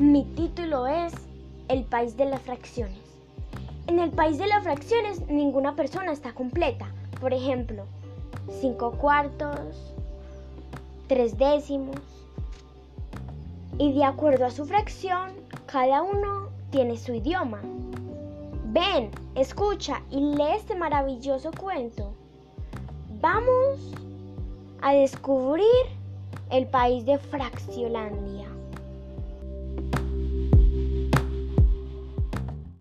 Mi título es El país de las fracciones. En el país de las fracciones ninguna persona está completa. Por ejemplo, 5 cuartos, 3 décimos. Y de acuerdo a su fracción, cada uno tiene su idioma. Ven, escucha y lee este maravilloso cuento. Vamos a descubrir el país de Fraccionlandia.